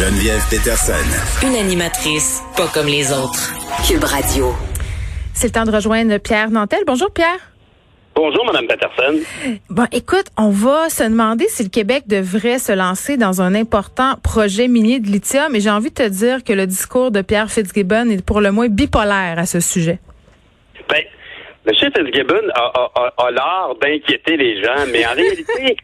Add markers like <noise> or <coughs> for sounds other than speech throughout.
Geneviève Peterson. Une animatrice pas comme les autres. Cube Radio. C'est le temps de rejoindre Pierre Nantel. Bonjour Pierre. Bonjour, Mme Peterson. Bon, écoute, on va se demander si le Québec devrait se lancer dans un important projet minier de lithium. Et j'ai envie de te dire que le discours de Pierre Fitzgibbon est pour le moins bipolaire à ce sujet. Ben, M. Fitzgibbon a, a, a, l'art d'inquiéter les gens, mais en <laughs> réalité,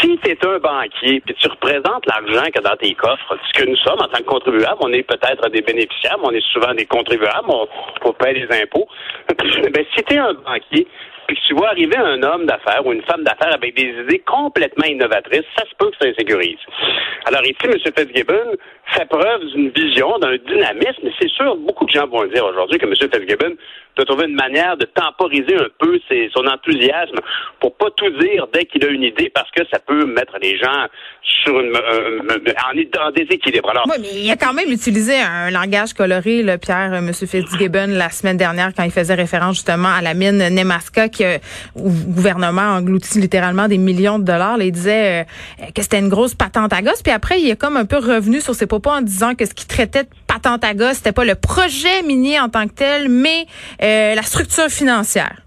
si tu es un banquier puis tu représentes l'argent que dans tes coffres, ce que nous sommes en tant que contribuables, on est peut-être des bénéficiaires, mais on est souvent des contribuables, on, on paye les impôts. <coughs> ben, si tu es un banquier, puis que tu vois arriver un homme d'affaires ou une femme d'affaires avec des idées complètement innovatrices, ça se peut que ça insécurise. Alors ici, M. Fitzgibbon fait preuve d'une vision, d'un dynamisme, c'est sûr, beaucoup de gens vont dire aujourd'hui que M. Fitzgibbon doit trouver une manière de temporiser un peu son enthousiasme pour pas tout dire dès qu'il a une idée parce que ça peut mettre les gens sur une, en, en, déséquilibre. Alors, oui, mais il a quand même utilisé un langage coloré, le Pierre, M. Fitzgibbon, la semaine dernière quand il faisait référence justement à la mine Nemaska que, où le gouvernement engloutit littéralement des millions de dollars. il disait euh, que c'était une grosse patente à gosse. Puis après, il est comme un peu revenu sur ses propos en disant que ce qu'il traitait de patente à gosse, c'était pas le projet minier en tant que tel, mais euh, la structure financière.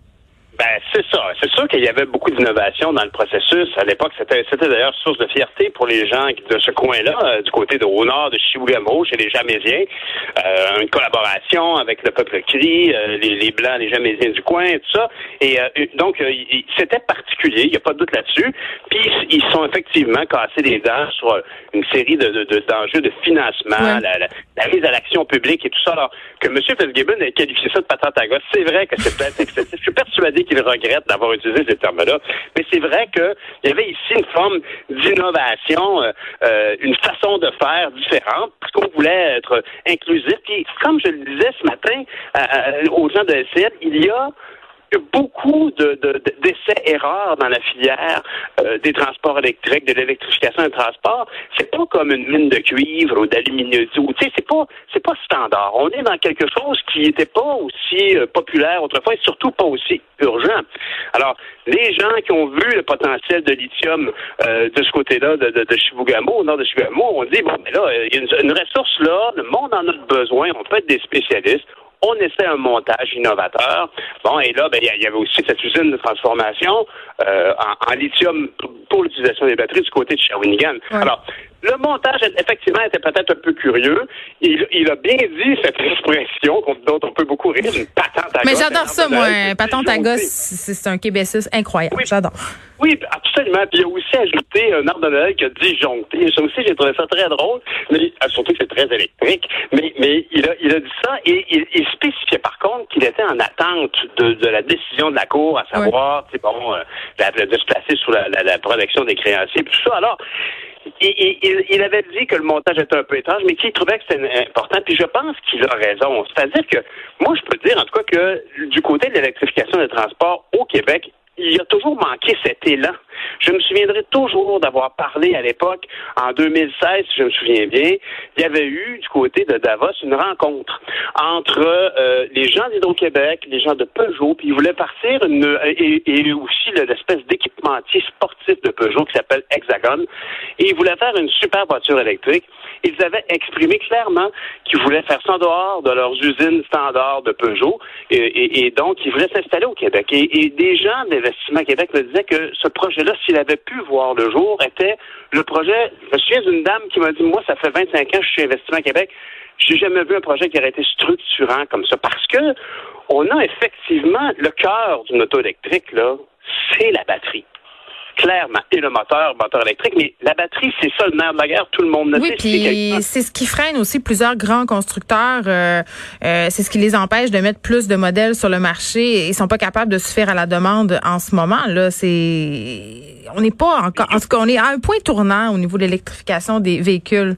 Ben, c'est ça. C'est sûr qu'il y avait beaucoup d'innovation dans le processus. À l'époque, c'était, c'était d'ailleurs source de fierté pour les gens de ce coin-là, euh, du côté de, au nord de Chibougamau, chez les Jamésiens. Euh, une collaboration avec le peuple cri, euh, les, les, Blancs, les Jamésiens du coin, tout ça. Et euh, donc, c'était particulier, il n'y a pas de doute là-dessus. Puis, ils sont effectivement cassés les dents sur une série de, de, d'enjeux de financement, la, la, la, mise à l'action publique et tout ça. Alors, que M. Fitzgibbon ait qualifié ça de patente à gosse, c'est vrai que c'est peut-être excessif. Je suis persuadé qu'il regrette d'avoir utilisé ces termes-là. Mais c'est vrai qu'il y avait ici une forme d'innovation, euh, euh, une façon de faire différente, parce qu'on voulait être inclusif. Puis, comme je le disais ce matin aux gens de LCN, il y a beaucoup de, de, d'essais-erreurs dans la filière euh, des transports électriques, de l'électrification des transports. C'est pas comme une mine de cuivre ou d'aluminium. Tu sais, c'est pas, c'est pas standard. On est dans quelque chose qui n'était pas aussi euh, populaire autrefois et surtout pas aussi urgent. Alors, les gens qui ont vu le potentiel de lithium euh, de ce côté-là, de, de, au nord de Chibougamau, on dit, bon, mais là, il y a une, une ressource là, le monde en a besoin, on peut être des spécialistes, on essaie un montage innovateur. Bon, et là, ben, il y avait aussi cette usine de transformation euh, en, en, lithium pour l'utilisation des batteries du côté de Shawinigan. Ouais. Alors, le montage, effectivement, était peut-être un peu curieux. Il, il, a bien dit cette <laughs> expression dont on peut beaucoup rire, une patente à gosse. Mais j'adore ça, moi. Patente à gosse, c'est un québécis incroyable. Oui. J'adore. Oui, absolument. Puis il a aussi ajouté un arbre de Noël qui a disjoncté. Ça aussi, j'ai trouvé ça très drôle. Mais, surtout que c'est très électrique. Mais, mais il, a, il a dit ça et il, il spécifiait par contre qu'il était en attente de, de, la décision de la Cour, à savoir, bon, euh, de se placer sous la, la, la protection des créanciers, tout ça. Alors, il, avait dit que le montage était un peu étrange, mais qu'il trouvait que c'était important. Puis je pense qu'il a raison. C'est-à-dire que moi, je peux dire en tout cas que du côté de l'électrification des transports au Québec, il a toujours manqué cet élan. Je me souviendrai toujours d'avoir parlé à l'époque, en 2016, si je me souviens bien, il y avait eu du côté de Davos une rencontre entre euh, les gens d'Hydro-Québec, les gens de Peugeot, puis ils voulaient partir une, et, et aussi l'espèce d'équipementier sportif de Peugeot qui s'appelle Hexagon, et ils voulaient faire une super voiture électrique. Ils avaient exprimé clairement qu'ils voulaient faire ça en dehors de leurs usines standards de Peugeot, et, et, et donc ils voulaient s'installer au Québec. Et, des gens d'Investissement Québec me disaient que ce projet-là, s'il avait pu voir le jour, était le projet. Je me souviens d'une dame qui m'a dit Moi, ça fait 25 ans que je suis Investissement Québec. J'ai jamais vu un projet qui aurait été structurant comme ça. Parce que on a effectivement le cœur d'une auto électrique, là, c'est la batterie clairement, et le moteur, moteur électrique, mais la batterie, c'est ça le nerf de la guerre, tout le monde le oui, sait. c'est ce qui freine aussi plusieurs grands constructeurs, euh, euh, c'est ce qui les empêche de mettre plus de modèles sur le marché. Ils sont pas capables de se faire à la demande en ce moment. Là, c'est, on n'est pas encore, en tout cas, on est à un point tournant au niveau de l'électrification des véhicules.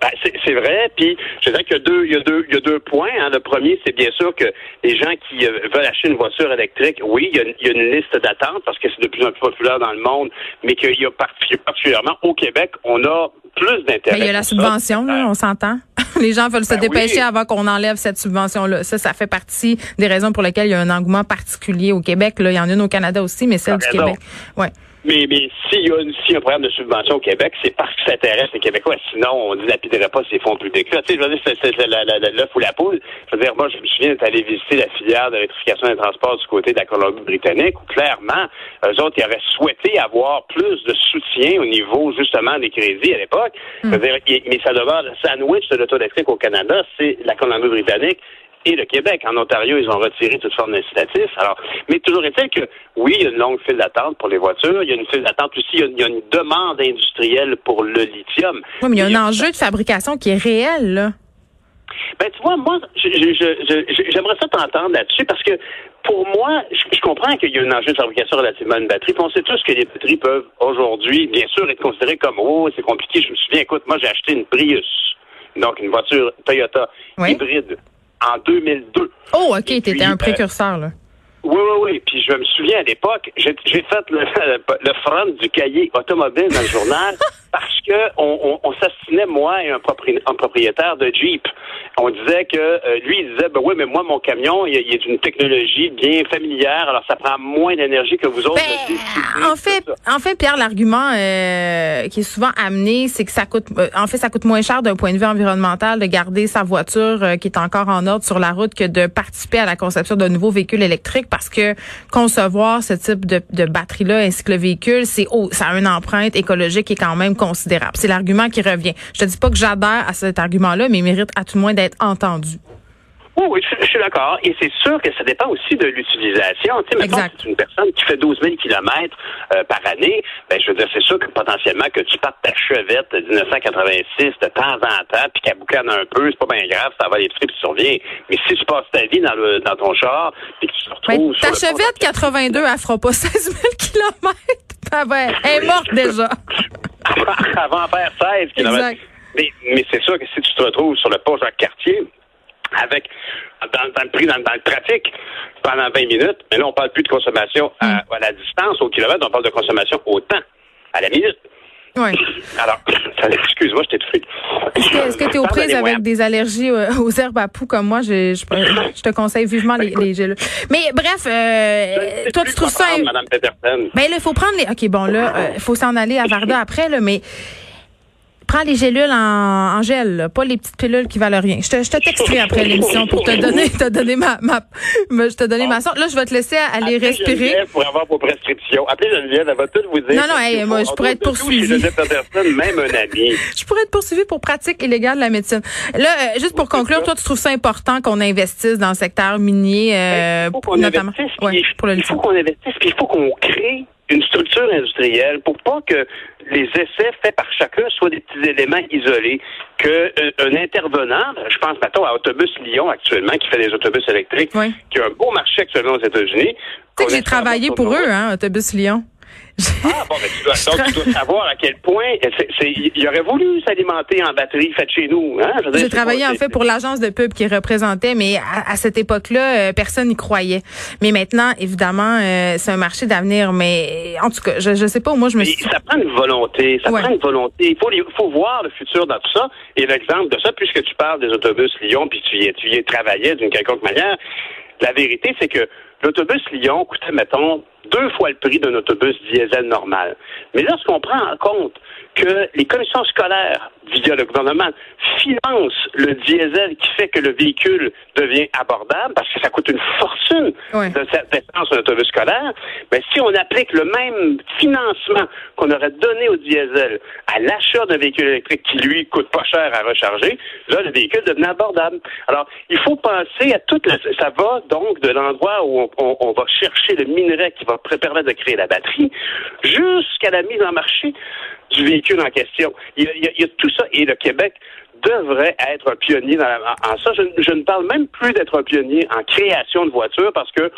Ben, c'est vrai. Puis je dirais qu'il y a deux, il y a deux, il y a deux points. Hein. Le premier, c'est bien sûr que les gens qui euh, veulent acheter une voiture électrique, oui, il y a, il y a une liste d'attente parce que c'est de plus en plus populaire dans le monde, mais qu'il y a particulièrement au Québec, on a plus d'intérêt. Il y a la subvention, là, on s'entend. <laughs> Les gens veulent se ben dépêcher oui. avant qu'on enlève cette subvention-là. Ça, ça fait partie des raisons pour lesquelles il y a un engouement particulier au Québec. Là, il y en a une au Canada aussi, mais celle du Québec. Ouais. Mais, mais s'il y, a si un programme de subvention au Québec, c'est parce que ça intéresse les Québécois. Sinon, on dilapiderait pas ces fonds publics. Tu sais, je veux dire, c'est l'œuf ou la poule. Je veux dire, moi, je me souviens d'être allé visiter la filière de l'électrification des transports du côté de la Colombie-Britannique, où clairement, eux autres, ils auraient souhaité avoir plus de soutien au niveau, justement, des crédits à l'époque. Mm. Mais ça demeure le sandwich de l'auto électrique au Canada, c'est la Colombie-Britannique et le Québec. En Ontario, ils ont retiré toute forme d'incitatif. Alors, mais toujours est-il que oui, il y a une longue file d'attente pour les voitures. Il y a une file d'attente aussi. Il y, a, une demande industrielle pour le lithium. Oui, mais il y a un enjeu de fabrication qui est réel, là. Ben, tu vois, moi, j'aimerais ça t'entendre là-dessus parce que pour moi, je, comprends qu'il y a un enjeu de fabrication relativement à une batterie. Puis on sait tous que les batteries peuvent aujourd'hui, bien sûr, être considérées comme oh, c'est compliqué. Je me souviens, écoute, moi j'ai acheté une Prius, donc une voiture Toyota hybride en 2002. Oh, OK, tu étais un précurseur, là. Oui, oui, oui. Puis je me souviens à l'époque, j'ai fait le, <laughs> le, front du cahier automobile dans le journal <laughs> parce que on, on, s'assinait, moi et un, propriétaire de Jeep. On disait que euh, lui, il disait, ben oui, mais moi, mon camion, il, est d'une technologie bien familière, alors ça prend moins d'énergie que vous autres. Ben, en fait, en fait, Pierre, l'argument euh, qui est souvent amené, c'est que ça coûte, euh, en fait, ça coûte moins cher d'un point de vue environnemental de garder sa voiture qui est encore en ordre sur la route que de participer à la conception d'un nouveau véhicule électrique parce que concevoir ce type de, batterie-là ainsi que le véhicule, c'est ça a une empreinte écologique qui est quand même considérable. C'est l'argument qui revient. Je te dis pas que j'adhère à cet argument-là, mais il mérite à tout le moins d'être entendu. Oui, je, suis d'accord. Et c'est sûr que ça dépend aussi de l'utilisation. Tu sais, maintenant, c'est une personne qui fait 12 000 kilomètres euh, par année. Ben, je veux dire, c'est sûr que potentiellement que tu partes ta chevette de 1986 de temps en temps, puis qu'elle boucane un peu, c'est pas bien grave, ça va les tripes, tu reviens. Mais si tu passes ta vie dans, le, dans ton char, puis que tu te retrouves... ta chevette 82, elle fera pas <laughs> 16 000 kilomètres. <laughs> Ah ben, elle est morte déjà. <laughs> Avant de faire 16 kilomètres. Mais, mais c'est sûr que si tu te retrouves sur le pont Jacques-Cartier, avec dans, le prix, dans, le trafic pendant 20 minutes. Mais là, on parle plus de consommation à, mm. la distance, au kilomètre, on parle de consommation au temps, à la minute. Oui. <coughs> Alors, <coughs> excuse-moi, je t'ai Est-ce que tu es aux prises avec des allergies euh, aux herbes à poux comme moi? Je, je, te conseille vivement les, les gélules. Mais bref, euh, toi, tu trouves ça... Madame Peterson. Ben là, il faut prendre les... OK, bon, là, il euh, faut s'en aller à Varda après, là, mais prends les gélules en, gel, pas les petites pilules qui valent rien. Je te, je te texterai après l'émission pour te donner, te donner ma, ma, je te donner ma sorte. Là, je vais te laisser aller Appelez respirer. Pour avoir vos prescriptions. Appelez Geneviève, elle va tout vous dire. Non, non, moi, <laughs> je pourrais être poursuivi. même un ami. je pourrais être poursuivi pour pratique illégale de la médecine. Là, euh, juste pour conclure, toi, tu trouves ça important qu'on investisse dans le secteur minier, euh, il faut qu'on investisse, ouais, pour le il faut qu'on investisse, puis il faut qu'on crée une structure industrielle pour pas que les essais faits par chacun soient des petits éléments isolés, que euh, un intervenant, je pense maintenant à Autobus Lyon actuellement, qui fait des autobus électriques, qui a un beau marché actuellement aux États-Unis. Tu sais que j'ai travaillé pour eux, hein, Autobus Lyon. Ah, bon, mais tu dois, <laughs> donc, tu dois savoir à quel point il aurait voulu s'alimenter en batterie faite chez nous. Hein? J'ai travaillé en fait pour l'agence de pub qui représentait, mais à, cette époque-là, euh, personne n'y croyait. Mais maintenant, évidemment, euh, c'est un marché d'avenir. Mais en tout cas, je ne sais pas, moi je me suis... Ça prend une volonté, ça prend une volonté. Il faut, il faut voir le futur dans tout ça. Et l'exemple de ça, puisque tu parles des autobus Lyon, puis tu y, tu y travaillais d'une quelconque manière, la vérité, c'est que l'autobus Lyon coûtait, mettons, deux fois le prix d'un autobus diesel normal. Mais lorsqu'on prend en compte que les commissions scolaires, via le gouvernement, financent le diesel qui fait que le véhicule devient abordable, parce que ça coûte une fortune de cette essence d'un autobus scolaire, mais si on applique le même financement qu'on aurait donné au diesel à l'achat d'un véhicule électrique qui, lui, coûte pas cher à recharger, là, le véhicule devient abordable. Alors, il faut penser à toute la... Ça va donc de l'endroit où on, on va chercher le minerai qui va permettre de créer la batterie jusqu'à la mise en marché du véhicule en question. Il y, a, tout ça. Et le Québec devrait être un pionnier dans en, ça. Je, je, ne parle même plus d'être un pionnier en création de voitures parce que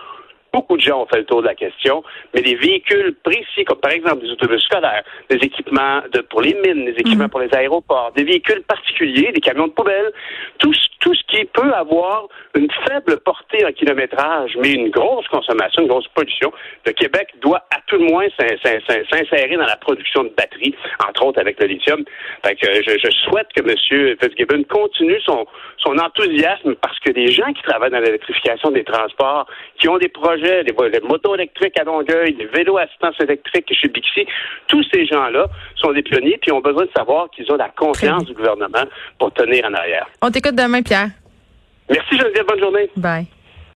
Beaucoup de gens ont fait le tour de la question, mais les véhicules précis, comme par exemple des autobus scolaires, des équipements de, pour les mines, des équipements mhm. pour les aéroports, des véhicules particuliers, des camions de poubelle, tout, tout ce qui peut avoir une faible portée en kilométrage, mais une grosse consommation, une grosse pollution, le Québec doit à tout le moins s'insérer dans la production de batteries, entre autres avec le lithium. Fait que je, je souhaite que M. Fitzgibbon continue son, son enthousiasme parce que des gens qui travaillent dans l'électrification des transports, qui ont des projets projets, les, les motos électriques à Longueuil, les vélos assistance électrique chez Bixi, tous ces gens-là sont des pionniers puis ont besoin de savoir qu'ils ont la confiance du gouvernement pour tenir en arrière. On t'écoute demain, Pierre. Merci Geneviève, bonne journée. Bye.